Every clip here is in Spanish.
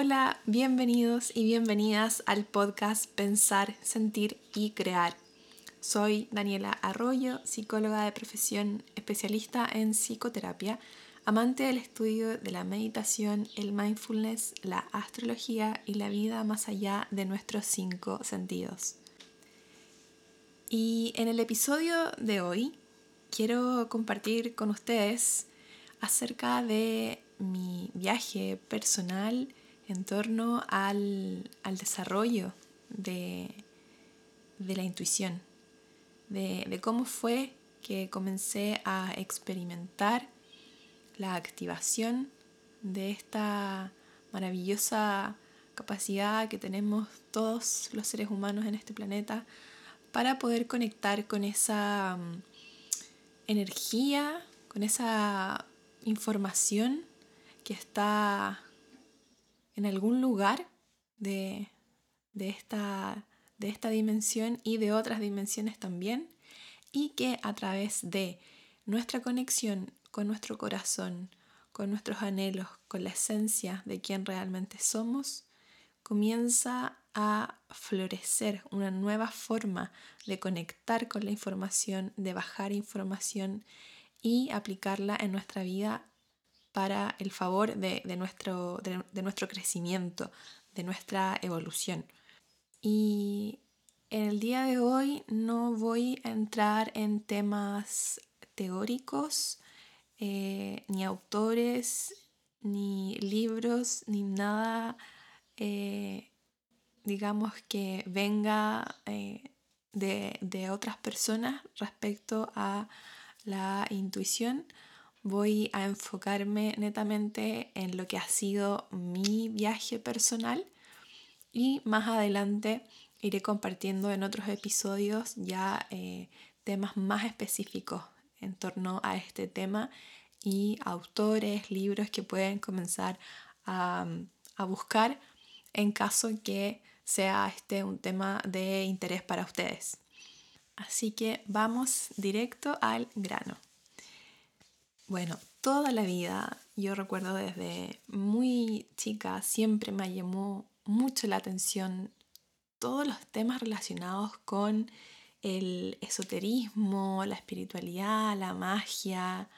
Hola, bienvenidos y bienvenidas al podcast Pensar, Sentir y Crear. Soy Daniela Arroyo, psicóloga de profesión, especialista en psicoterapia, amante del estudio de la meditación, el mindfulness, la astrología y la vida más allá de nuestros cinco sentidos. Y en el episodio de hoy quiero compartir con ustedes acerca de mi viaje personal en torno al, desarrollo de, la intuición, de, cómo fue que comencé a experimentar la activación de esta maravillosa capacidad que tenemos todos los seres humanos en este planeta para poder conectar con esa mm, energía, con esa información que está en algún lugar de, esta, de esta dimensión y de otras dimensiones también, y que a través de nuestra conexión con nuestro corazón, con nuestros anhelos, con la esencia de quien realmente somos, comienza a florecer una nueva forma de conectar con la información, de bajar información y aplicarla en nuestra vida para el favor de, nuestro, de, nuestro crecimiento, de nuestra evolución. Y en el día de hoy no voy a entrar en temas teóricos, eh, ni autores, ni libros, ni nada, eh, digamos, que venga eh, de, de otras personas respecto a la intuición voy a enfocarme netamente en lo que ha sido mi viaje personal y más adelante iré compartiendo en otros episodios ya eh, temas más específicos en torno a este tema y autores, libros que pueden comenzar a, a buscar en caso que sea este un tema de interés para ustedes. Así que vamos directo al grano. Bueno, toda la vida, yo recuerdo desde muy chica, siempre me llamó mucho la atención todos los temas relacionados con el esoterismo, la espiritualidad, la magia,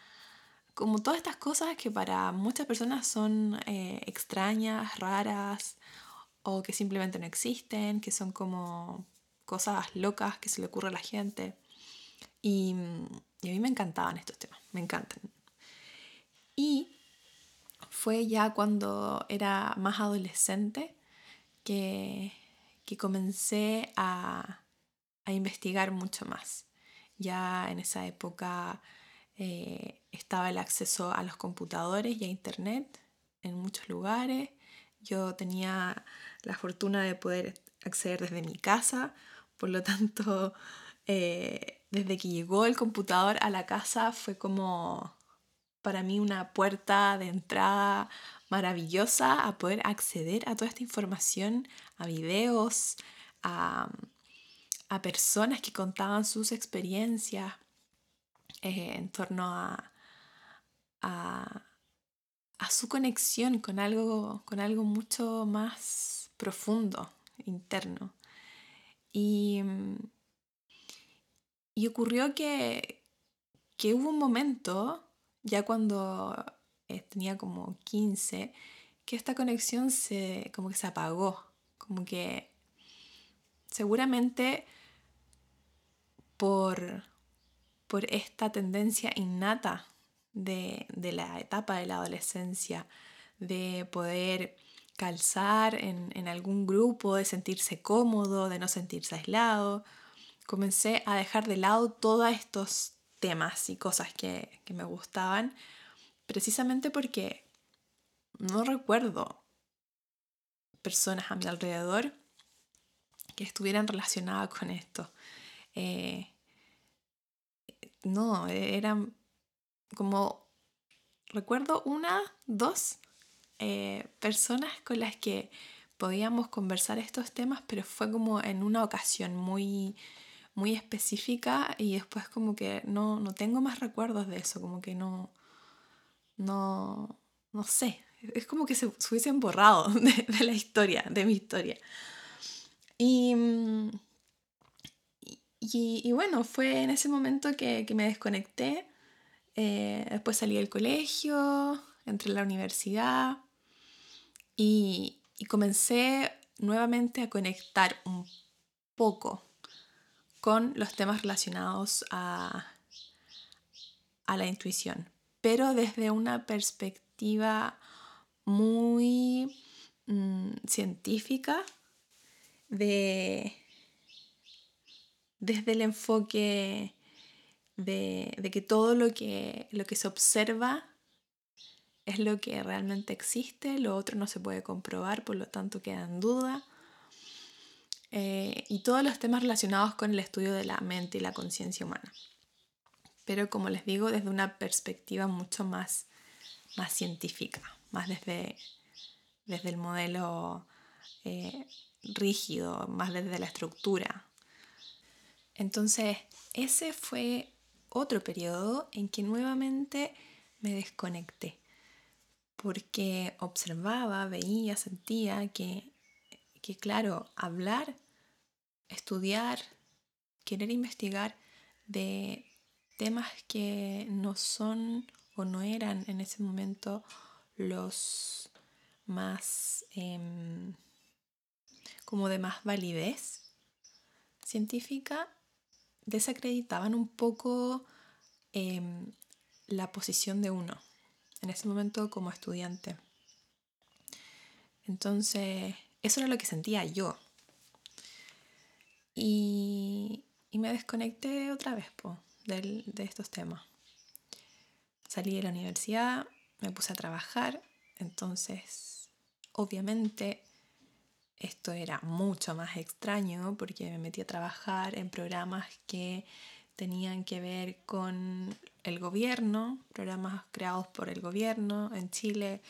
como todas estas cosas que para muchas personas son eh, extrañas, raras o que simplemente no existen, que son como cosas locas que se le ocurre a la gente. Y, y a mí me encantaban estos temas, me encantan. Y fue ya cuando era más adolescente que, que comencé a, a, investigar mucho más. Ya en esa época eh, estaba el acceso a los computadores y a internet en muchos lugares. Yo tenía la fortuna de poder acceder desde mi casa, por lo tanto, eh, desde que llegó el computador a la casa fue como para mí una puerta de entrada maravillosa a poder acceder a toda esta información, a videos, a, personas que contaban sus experiencias eh, en torno a, a, su conexión con algo, con algo mucho más profundo, interno. Y, y ocurrió que, que hubo un momento ya cuando eh, tenía como 15, que esta conexión se, como que se apagó, como que seguramente por, por esta tendencia innata de, la etapa de la adolescencia, de poder calzar en, en, algún grupo, de sentirse cómodo, de no sentirse aislado, comencé a dejar de lado todos estos temas y cosas que, me gustaban, precisamente porque no recuerdo personas a mi alrededor que estuvieran relacionadas con esto. Eh, no, eran como, recuerdo una, dos eh, personas con las que podíamos conversar estos temas, pero fue como en una ocasión muy, muy específica y después como que no, no tengo más recuerdos de eso, como que no, no, no sé, Es como que se, hubiesen borrado de, la historia, de mi historia. Y, y, bueno, fue en ese momento que, me desconecté. Eh, después salí del colegio, entré a la universidad y, y comencé nuevamente a conectar un poco con los temas relacionados a, a la intuición, pero desde una perspectiva muy mm, científica de, desde el enfoque de, de, que todo lo que, lo que se observa es lo que realmente existe, lo otro no se puede comprobar, por lo tanto queda en duda. Eh, y todos los temas relacionados con el estudio de la mente y la conciencia humana. Pero como les digo, desde una perspectiva mucho más, más científica, más desde, desde el modelo eh, rígido, más desde la estructura. Entonces, ese fue otro periodo en que nuevamente me desconecté, porque observaba, veía, sentía que que claro, hablar, estudiar, querer investigar de temas que no son o no eran en ese momento los más em, como de más validez científica, desacreditaban un poco em, la posición de uno en ese momento como estudiante. Entonces, eso era lo que sentía yo. Y, me desconecté otra vez de estos temas. Salí de la universidad, me puse a trabajar, entonces obviamente esto era mucho más extraño porque me metí a trabajar en programas que tenían que ver con el gobierno, programas creados por el gobierno en Chile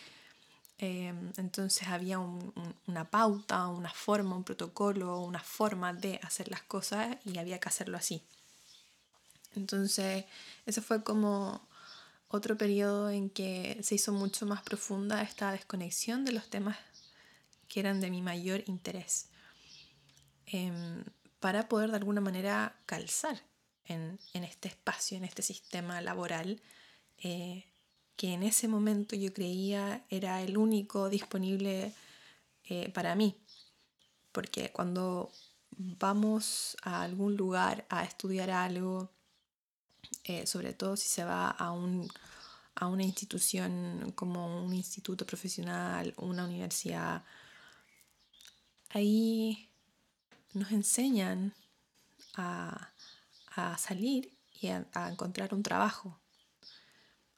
Em, entonces había una pauta, una forma, un protocolo, una forma de hacer las cosas y había que hacerlo así. Entonces, ese fue como otro periodo en que se hizo mucho más profunda esta desconexión de los temas que eran de mi mayor interés, em, para poder de alguna manera calzar en, este espacio, en este sistema laboral eh, que en ese momento yo creía era el único disponible eh, para mí. Porque cuando vamos a algún lugar a estudiar algo, eh, sobre todo si se va a, a una institución como un instituto profesional, una universidad, ahí nos enseñan a, salir y a encontrar un trabajo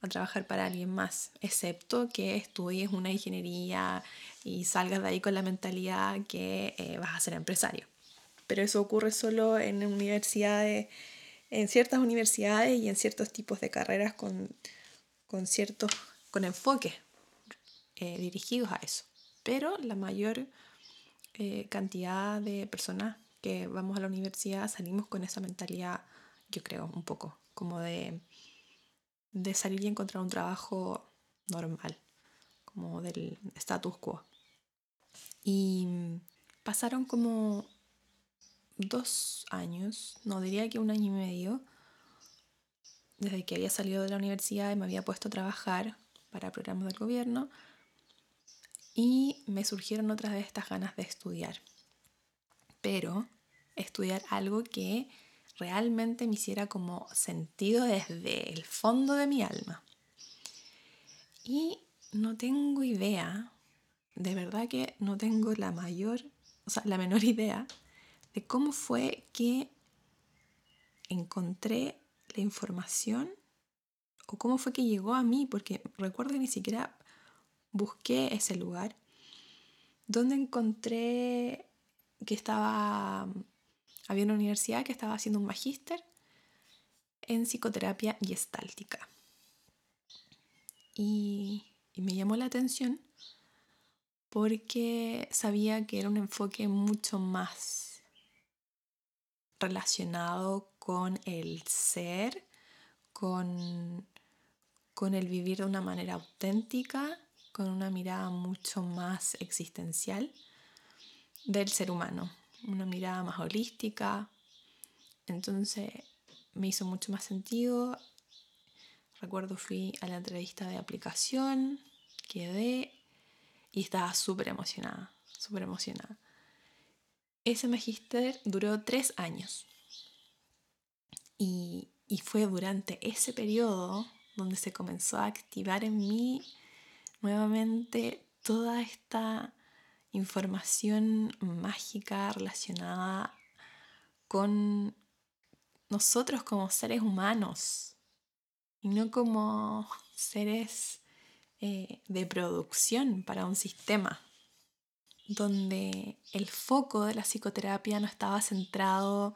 a trabajar para alguien más, excepto que estudies una ingeniería y salgas de ahí con la mentalidad que eh, vas a ser empresario. Pero eso ocurre solo en universidades, en ciertas universidades y en ciertos tipos de carreras con, con ciertos, con enfoques eh, dirigidos a eso. Pero la mayor eh, cantidad de personas que vamos a la universidad salimos con esa mentalidad, yo creo, un poco, como de de salir y encontrar un trabajo normal, como del status quo. Y pasaron como dos años, no diría que un año y medio, desde que había salido de la universidad y me había puesto a trabajar para programas del gobierno y me surgieron otras de estas ganas de estudiar. Pero estudiar algo que realmente me hiciera como sentido desde el fondo de mi alma. Y no tengo idea, de verdad que no tengo la mayor, o sea, la menor idea de cómo fue que encontré la información o cómo fue que llegó a mí, porque recuerdo que ni siquiera busqué ese lugar, donde encontré que estaba había una universidad que estaba haciendo un magíster en psicoterapia gestáltica. Y, y me llamó la atención porque sabía que era un enfoque mucho más relacionado con el ser, con, con el vivir de una manera auténtica con una mirada mucho más existencial del ser humano, una mirada más holística. Entonces me hizo mucho más sentido. Recuerdo fui a la entrevista de aplicación, quedé y estaba súper emocionada, súper emocionada. Ese magíster duró tres años. Y, y fue durante ese periodo donde se comenzó a activar en mí nuevamente toda esta información mágica relacionada con nosotros como seres humanos y no como seres eh, de producción para un sistema donde el foco de la psicoterapia no estaba centrado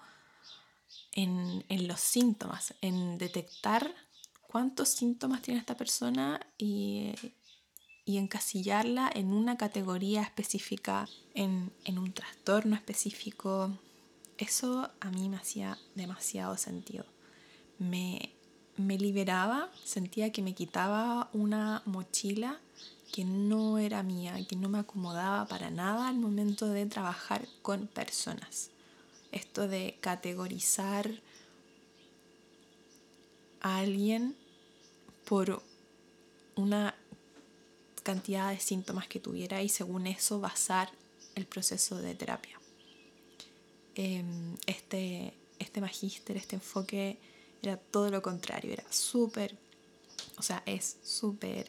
en, los síntomas, en detectar cuántos síntomas tiene esta persona y, encasillarla en una categoría específica, en, un trastorno específico. Eso a mí me hacía demasiado sentido. Me, me liberaba, sentía que me quitaba una mochila que no era mía, que no me acomodaba para nada al momento de trabajar con personas. Esto de categorizar a alguien por una cantidad de síntomas que tuviera y según eso basar el proceso de terapia. Em, este, este magíster, este enfoque era todo lo contrario, era súper, o sea, es súper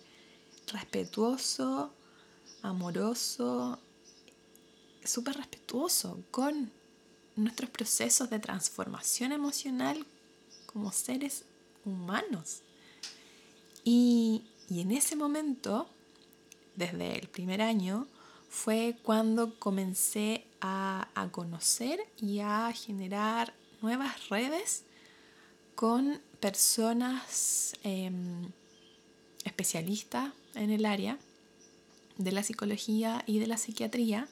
respetuoso, amoroso, súper respetuoso con nuestros procesos de transformación emocional como seres humanos. Y, en ese momento, desde el primer año, fue cuando comencé a, conocer y a generar nuevas redes con personas em, especialistas en el área de la psicología y de la psiquiatría,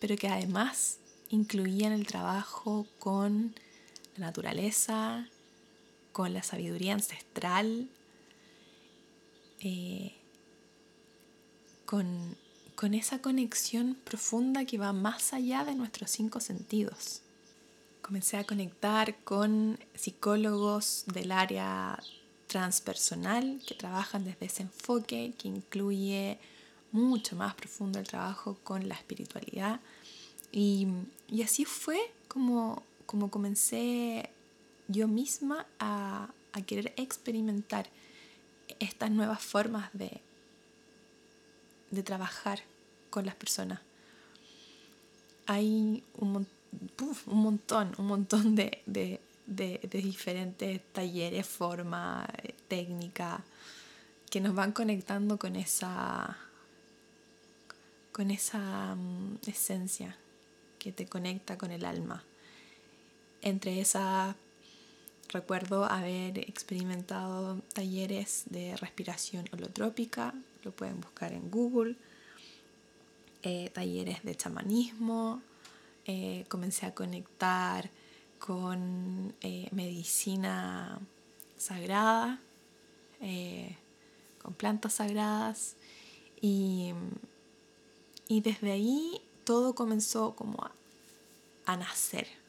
pero que además incluían el trabajo con la naturaleza, con la sabiduría ancestral, eh, con, esa conexión profunda que va más allá de nuestros cinco sentidos. Comencé a conectar con psicólogos del área transpersonal que trabajan desde ese enfoque que incluye mucho más profundo el trabajo con la espiritualidad. Y, así fue como comencé yo misma a, querer experimentar estas nuevas formas de, de trabajar con las personas. Hay un, un montón, un montón de, de, diferentes talleres, forma, técnica, que nos van conectando con esa, con esa mm, esencia que te conecta con el alma. Entre esas, recuerdo haber experimentado talleres de respiración holotrópica, lo pueden buscar en Google, eh, talleres de chamanismo, eh, comencé a conectar con eh, medicina sagrada, con plantas sagradas y, y, desde ahí todo comenzó como a nacer.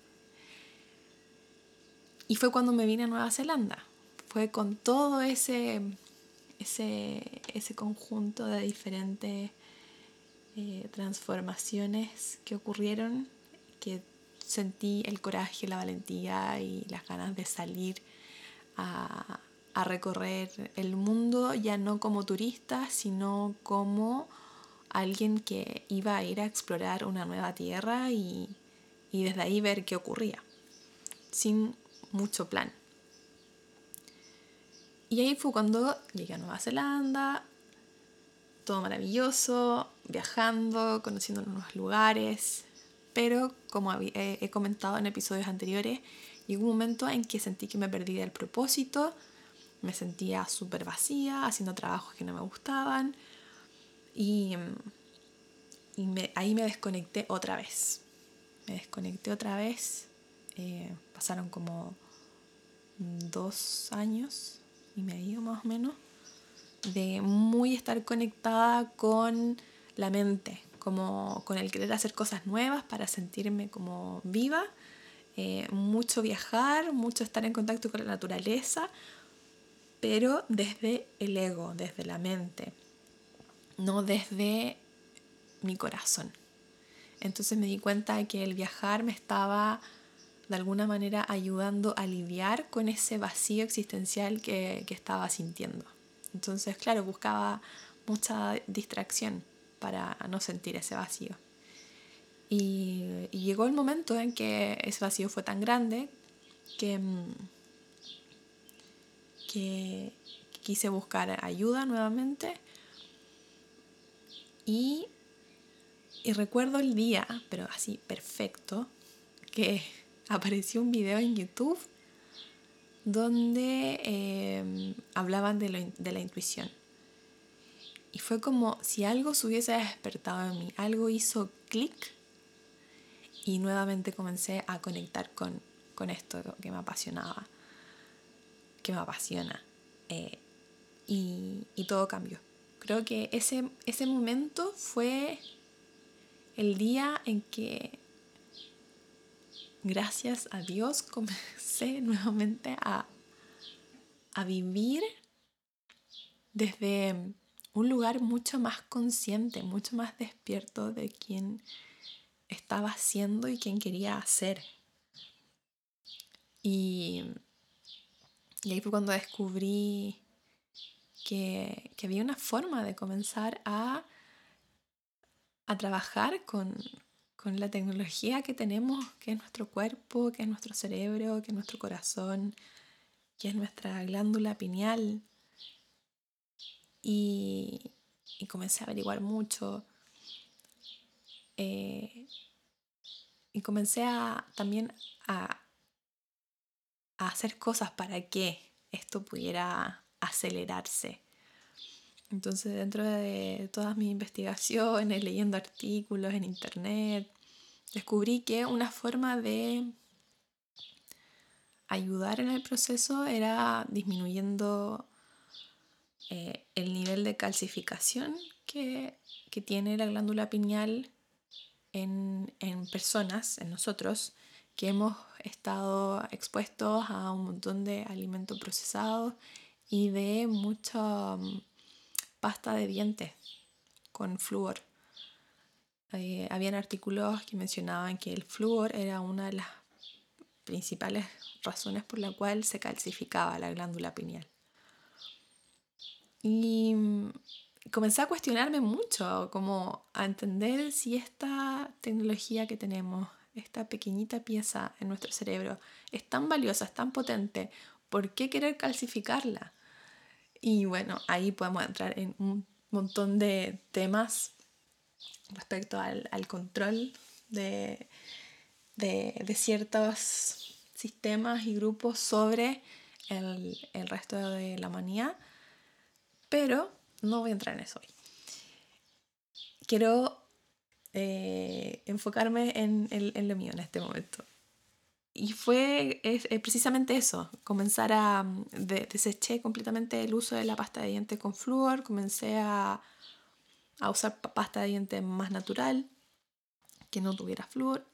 Y fue cuando me vine a Nueva Zelanda, fue con todo ese, ese, ese conjunto de diferentes eh, transformaciones que ocurrieron, que sentí el coraje, la valentía y las ganas de salir a, recorrer el mundo, ya no como turista, sino como alguien que iba a ir a explorar una nueva tierra y, y desde ahí ver qué ocurría, sin mucho plan. Y ahí fue cuando llegué a Nueva Zelanda, todo maravilloso, viajando, conociendo nuevos lugares, pero como he comentado en episodios anteriores, llegó un momento en que sentí que me perdí del propósito, me sentía súper vacía, haciendo trabajos que no me gustaban y, y ahí me desconecté otra vez. Me desconecté otra vez, eh, pasaron como dos años y medio más o menos de muy estar conectada con la mente, como con el querer hacer cosas nuevas para sentirme como viva, eh, mucho viajar, mucho estar en contacto con la naturaleza, pero desde el ego, desde la mente, no desde mi corazón. Entonces me di cuenta que el viajar me estaba de alguna manera ayudando a lidiar con ese vacío existencial que, que estaba sintiendo. Entonces, claro, buscaba mucha distracción para no sentir ese vacío. Y, llegó el momento en que ese vacío fue tan grande que, mm, que quise buscar ayuda nuevamente. Y, y recuerdo el día, pero así perfecto, que apareció un video en YouTube donde em, hablaban de, la intuición. Y fue como si algo se hubiese despertado en mí, algo hizo clic y nuevamente comencé a conectar con, con, esto que me apasionaba, que me apasiona. Eh, y, y, todo cambió. Creo que ese, ese momento fue el día en que, gracias a Dios, comencé nuevamente a, a vivir desde un lugar mucho más consciente, mucho más despierto de quién estaba haciendo y quién quería hacer. Y, y ahí fue cuando descubrí que, que, había una forma de comenzar a, a trabajar con, con la tecnología que tenemos, que es nuestro cuerpo, que es nuestro cerebro, que es nuestro corazón, que es nuestra glándula pineal y, comencé a averiguar mucho. Eh, y comencé a, también a hacer cosas para que esto pudiera acelerarse. Entonces, dentro de todas mis investigaciones, leyendo artículos en internet, descubrí que una forma de ayudar en el proceso era disminuyendo eh, el nivel de calcificación que, tiene la glándula pineal en, personas, en nosotros, que hemos estado expuestos a un montón de alimentos procesados y de mucha mm, pasta de dientes con flúor. Habían artículos que mencionaban que el flúor era una de las principales razones por la cual se calcificaba la glándula pineal. Y mm, comencé a cuestionarme mucho, como a entender si esta tecnología que tenemos, esta pequeñita pieza en nuestro cerebro, es tan valiosa, es tan potente, ¿por qué querer calcificarla? Y bueno, ahí podemos entrar en un montón de temas respecto al, control de, de, ciertos sistemas y grupos sobre el, el resto de la humanidad pero no voy a entrar en eso hoy. Quiero eh, enfocarme en, en, lo mío en este momento. Y fue precisamente eso, comenzar a... deseché completamente el uso de la pasta de dientes con flúor, comencé a, a usar pasta de dientes más natural, que no tuviera flúor,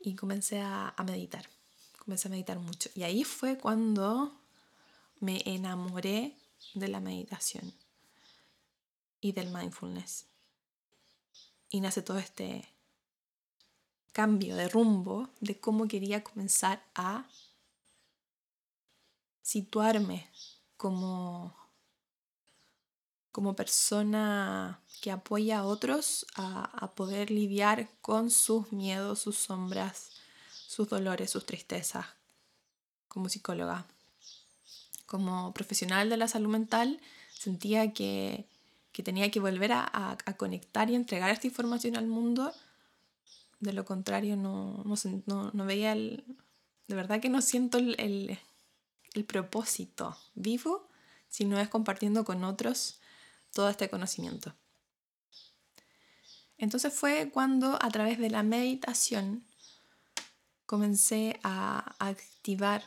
y comencé a, a meditar, comencé a meditar mucho. Y ahí fue cuando me enamoré de la meditación y del mindfulness. Y nace todo este cambio de rumbo de cómo quería comenzar a situarme como, como persona que apoya a otros a, a poder lidiar con sus miedos, sus sombras, sus dolores, sus tristezas como psicóloga como profesional de la salud mental, sentía que, tenía que volver a, conectar y entregar esta información al mundo. De lo contrario, no, no, veía el... De verdad que no siento el, el propósito vivo si no es compartiendo con otros todo este conocimiento. Entonces fue cuando a través de la meditación comencé a activar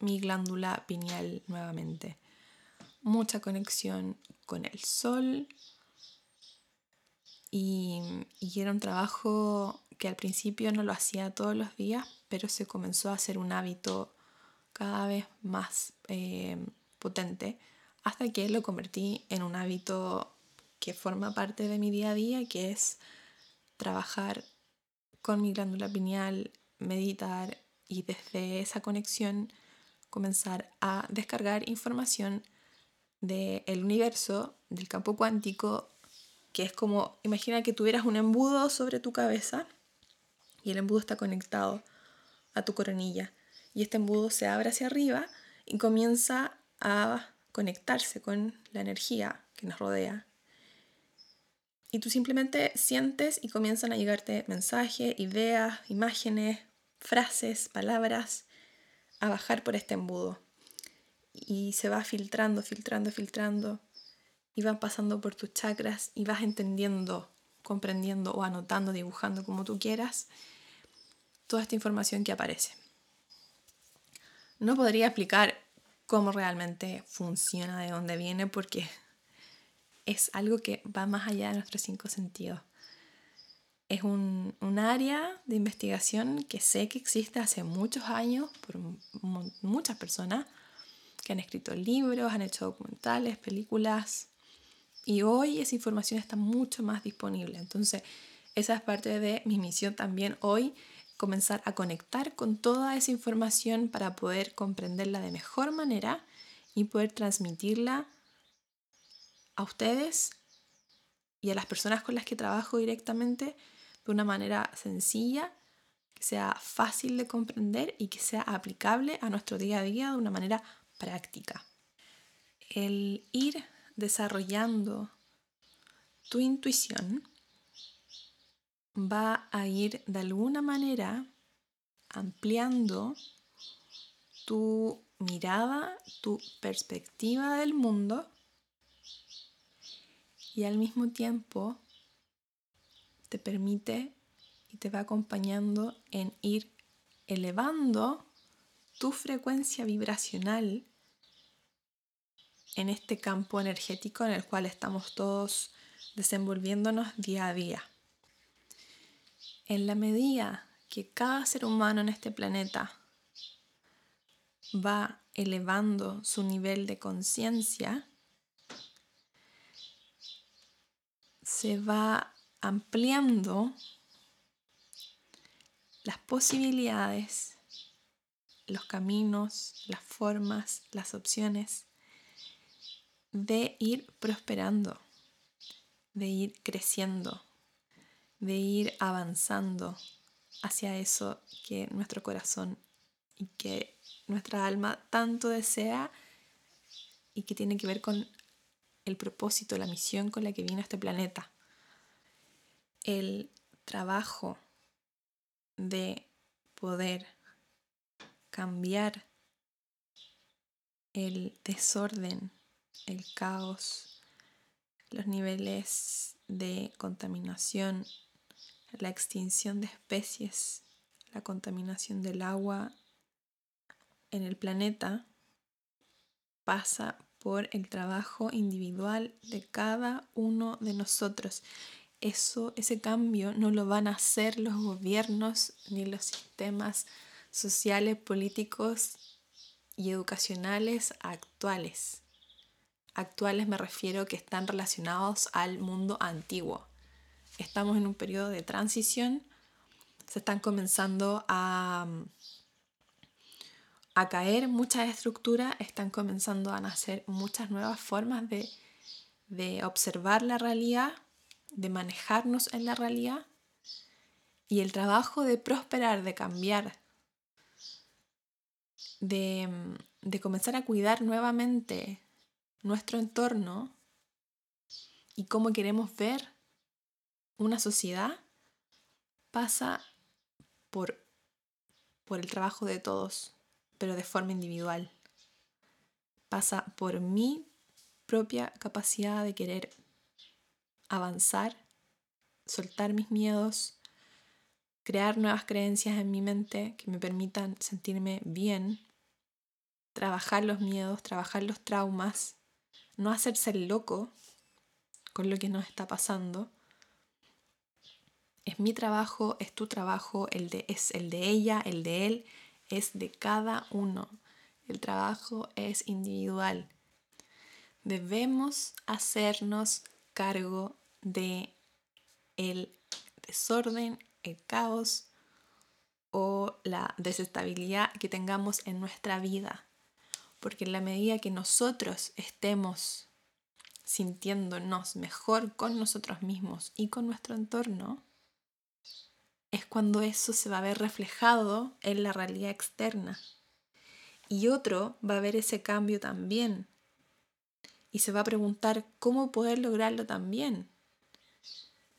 mi glándula pineal nuevamente. mucha conexión con el sol y, era un trabajo que al principio no lo hacía todos los días, pero se comenzó a hacer un hábito cada vez más eh, potente hasta que lo convertí en un hábito que forma parte de mi día a día, que es trabajar con mi glándula pineal, meditar y desde esa conexión comenzar a descargar información del universo, del campo cuántico, que es como, imagina que tuvieras un embudo sobre tu cabeza y el embudo está conectado a tu coronilla y este embudo se abre hacia arriba y comienza a conectarse con la energía que nos rodea. Y tú simplemente sientes y comienzan a llegarte mensajes, ideas, imágenes, frases, palabras a bajar por este embudo. Y se va filtrando, filtrando, filtrando. Y van pasando por tus chakras y vas entendiendo, comprendiendo o anotando, dibujando como tú quieras toda esta información que aparece. No podría explicar cómo realmente funciona, de dónde viene, porque es algo que va más allá de nuestros cinco sentidos. Es un, área de investigación que sé que existe hace muchos años por muchas personas que han escrito libros, han hecho documentales, películas, y hoy esa información está mucho más disponible. Entonces, esa es parte de mi misión también hoy, comenzar a conectar con toda esa información para poder comprenderla de mejor manera y poder transmitirla a ustedes y a las personas con las que trabajo directamente de una manera sencilla, que sea fácil de comprender y que sea aplicable a nuestro día a día de una manera práctica. El ir desarrollando tu intuición va a ir de alguna manera ampliando tu mirada, tu perspectiva del mundo y al mismo tiempo te permite y te va acompañando en ir elevando tu frecuencia vibracional en este campo energético en el cual estamos todos desenvolviéndonos día a día. En la medida que cada ser humano en este planeta va elevando su nivel de conciencia, se va ampliando las posibilidades, los caminos, las formas, las opciones de ir prosperando, de ir creciendo, de ir avanzando hacia eso que nuestro corazón y que nuestra alma tanto desea y que tiene que ver con el propósito, la misión con la que vino a este planeta. El trabajo de poder cambiar el desorden, el caos, los niveles de contaminación, la extinción de especies, la contaminación del agua en el planeta pasa por el trabajo individual de cada uno de nosotros. Eso, ese cambio no lo van a hacer los gobiernos ni los sistemas sociales, políticos y educacionales actuales. Actuales me refiero que están relacionados al mundo antiguo. Estamos en un periodo de transición, se están comenzando a a caer muchas estructuras, están comenzando a nacer muchas nuevas formas de, de observar la realidad, de manejarnos en la realidad y el trabajo de prosperar, de cambiar, de, de, comenzar a cuidar nuevamente nuestro entorno y cómo queremos ver una sociedad, pasa por, por el trabajo de todos, pero de forma individual. Pasa por mi propia capacidad de querer avanzar, soltar mis miedos, crear nuevas creencias en mi mente que me permitan sentirme bien, trabajar los miedos, trabajar los traumas no hacerse el loco con lo que nos está pasando. Es mi trabajo, es tu trabajo, el de, es el de ella, el de él, es de cada uno. El trabajo es individual. Debemos hacernos cargo de el desorden, el caos o la desestabilidad que tengamos en nuestra vida. Porque en la medida que nosotros estemos sintiéndonos mejor con nosotros mismos y con nuestro entorno, es cuando eso se va a ver reflejado en la realidad externa. Y otro va a ver ese cambio también. Y se va a preguntar cómo poder lograrlo también.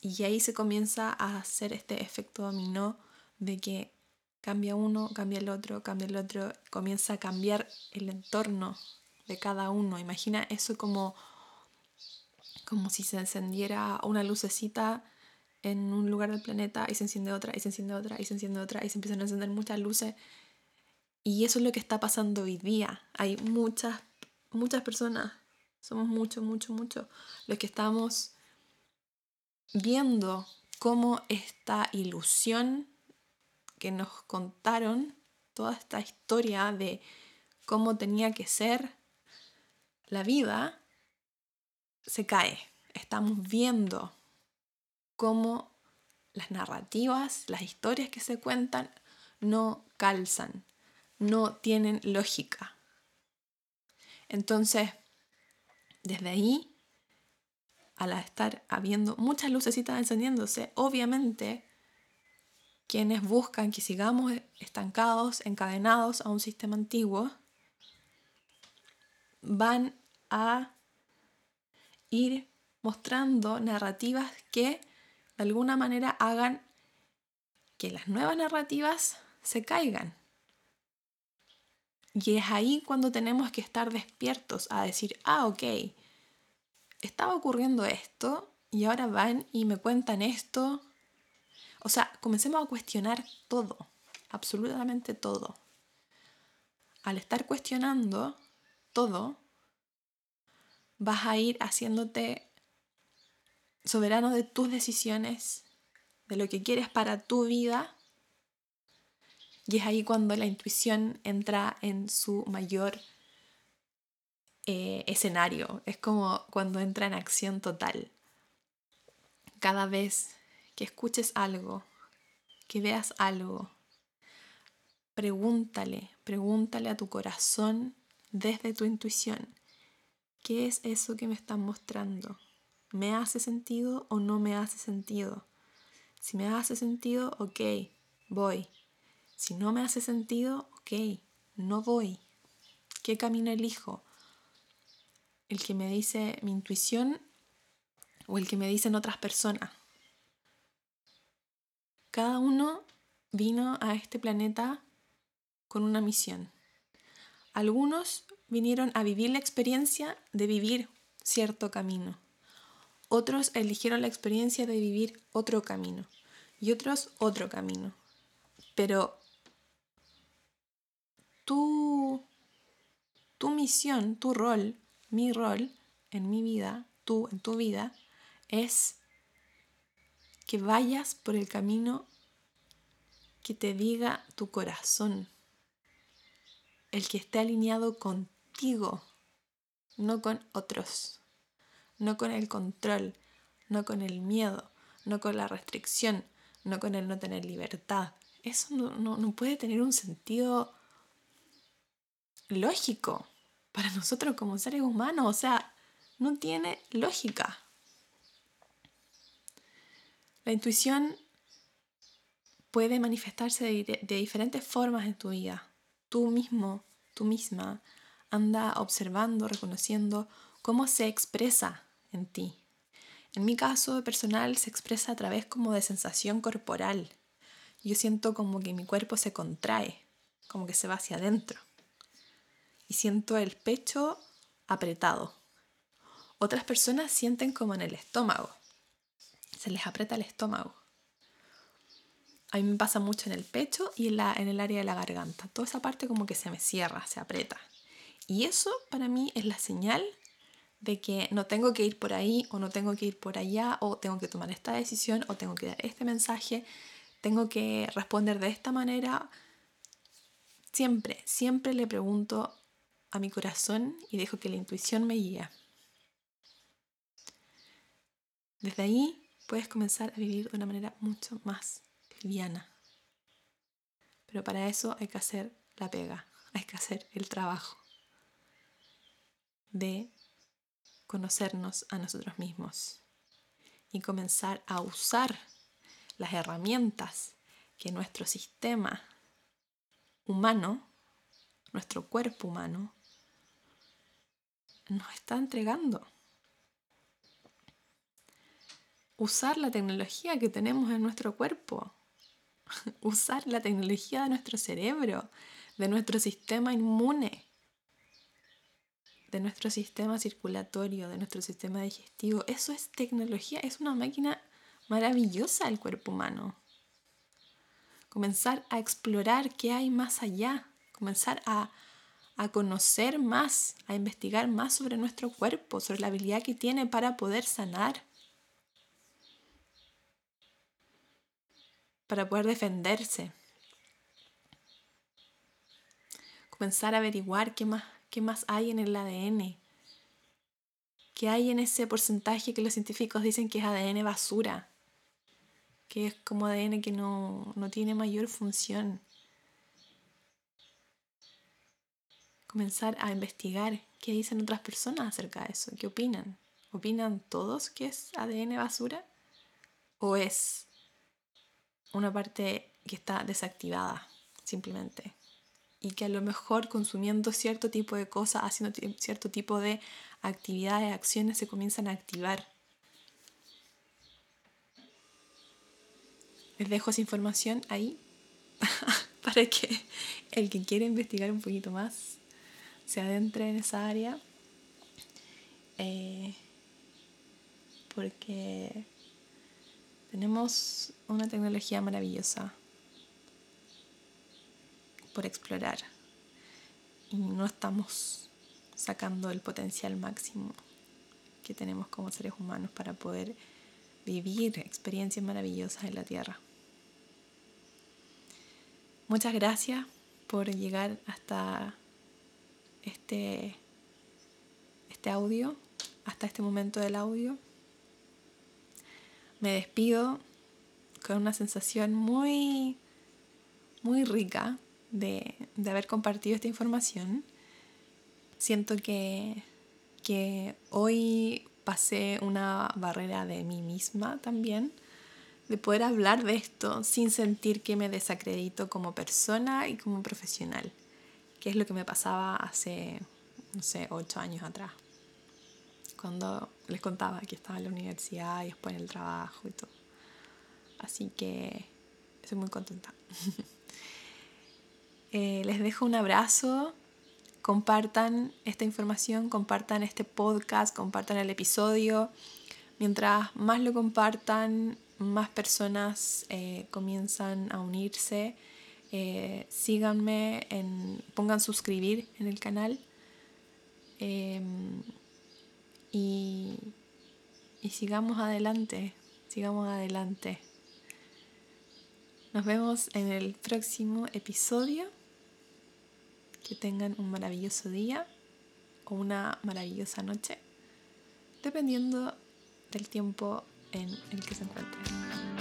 Y ahí se comienza a hacer este efecto dominó de que cambia uno, cambia el otro, cambia el otro, comienza a cambiar el entorno de cada uno. Imagina eso como, como si se encendiera una lucecita en un lugar del planeta y se enciende otra, y se enciende otra, y se enciende otra, y se empiezan a encender muchas luces. Y eso es lo que está pasando hoy día. Hay muchas, muchas personas, somos muchos, muchos, muchos, los que estamos viendo cómo esta ilusión que nos contaron, toda esta historia de cómo tenía que ser la vida, se cae. Estamos viendo cómo las narrativas, las historias que se cuentan no calzan, no tienen lógica. Entonces, desde ahí al estar habiendo muchas lucecitas encendiéndose, obviamente quienes buscan que sigamos estancados, encadenados a un sistema antiguo, van a ir mostrando narrativas que de alguna manera hagan que las nuevas narrativas se caigan. Y es ahí cuando tenemos que estar despiertos a decir, ah, ok, estaba ocurriendo esto y ahora van y me cuentan esto. O sea, comencemos a cuestionar todo, absolutamente todo. Al estar cuestionando todo, vas a ir haciéndote soberano de tus decisiones, de lo que quieres para tu vida. Y es ahí cuando la intuición entra en su mayor eh, escenario. Es como cuando entra en acción total. Cada vez que escuches algo, que veas algo, pregúntale, pregúntale a tu corazón desde tu intuición. ¿Qué es eso que me están mostrando? ¿Me hace sentido o no me hace sentido? Si me hace sentido, ok, voy. Si no me hace sentido, ok, no voy. ¿Qué camino elijo? el que me dice mi intuición o el que me dicen otras personas. Cada uno vino a este planeta con una misión. Algunos vinieron a vivir la experiencia de vivir cierto camino. Otros eligieron la experiencia de vivir otro camino. Y otros otro camino. Pero tu, tu misión, tu rol, mi rol en mi vida, tú en tu vida, es que vayas por el camino que te diga tu corazón, el que esté alineado contigo, no con otros, no con el control, no con el miedo, no con la restricción, no con el no tener libertad. Eso no, no puede tener un sentido lógico para nosotros como seres humanos. O sea, no tiene lógica. La intuición puede manifestarse de, diferentes formas en tu vida. Tú mismo, tú misma, anda observando, reconociendo cómo se expresa en ti. En mi caso personal se expresa a través como de sensación corporal. Yo siento como que mi cuerpo se contrae, como que se va hacia adentro y siento el pecho apretado. Otras personas sienten como en el estómago. Se les aprieta el estómago. A mí me pasa mucho en el pecho y en, la, en el área de la garganta. Toda esa parte como que se me cierra, se aprieta. Y eso para mí es la señal de que no tengo que ir por ahí o no tengo que ir por allá o tengo que tomar esta decisión o tengo que dar este mensaje, tengo que responder de esta manera. Siempre, siempre le pregunto a mi corazón y dejo que la intuición me guíe. Desde ahí puedes comenzar a vivir de una manera mucho más liviana. Pero para eso hay que hacer la pega, hay que hacer el trabajo de conocernos a nosotros mismos y comenzar a usar las herramientas que nuestro sistema humano, nuestro cuerpo humano, nos está entregando. Usar la tecnología que tenemos en nuestro cuerpo, usar la tecnología de nuestro cerebro, de nuestro sistema inmune, de nuestro sistema circulatorio, de nuestro sistema digestivo. Eso es tecnología, es una máquina maravillosa el cuerpo humano. Comenzar a explorar qué hay más allá, comenzar a, a conocer más, a investigar más sobre nuestro cuerpo, sobre la habilidad que tiene para poder sanar, para poder defenderse. Comenzar a averiguar qué más qué más hay en el ADN, qué hay en ese porcentaje que los científicos dicen que es ADN basura, que es como ADN que no, no tiene mayor función. Comenzar a investigar qué dicen otras personas acerca de eso, qué opinan. ¿Opinan todos que es ADN basura? ¿O es una parte que está desactivada simplemente? y que a lo mejor consumiendo cierto tipo de cosas, haciendo cierto tipo de actividades, acciones, se comienzan a activar. Les dejo esa información ahí para que el que quiera investigar un poquito más se adentre en esa área. Eh, porque tenemos una tecnología maravillosa por explorar y no estamos sacando el potencial máximo que tenemos como seres humanos para poder vivir experiencias maravillosas en la Tierra. Muchas gracias por llegar hasta este, este audio, hasta este momento del audio. Me despido con una sensación muy, muy rica de, haber compartido esta información. Siento que, que hoy pasé una barrera de mí misma también, de poder hablar de esto sin sentir que me desacredito como persona y como profesional, que es lo que me pasaba hace, no sé, ocho años atrás, cuando les contaba que estaba en la universidad y después en el trabajo y todo. Así que estoy muy contenta. Eh, les dejo un abrazo. Compartan esta información, compartan este podcast, compartan el episodio. Mientras más lo compartan, más personas eh, comienzan a unirse. Eh, síganme, pongan suscribir en el canal. Em, y, sigamos adelante, sigamos adelante. Nos vemos en el próximo episodio. Que tengan un maravilloso día o una maravillosa noche, dependiendo del tiempo en el que se encuentren.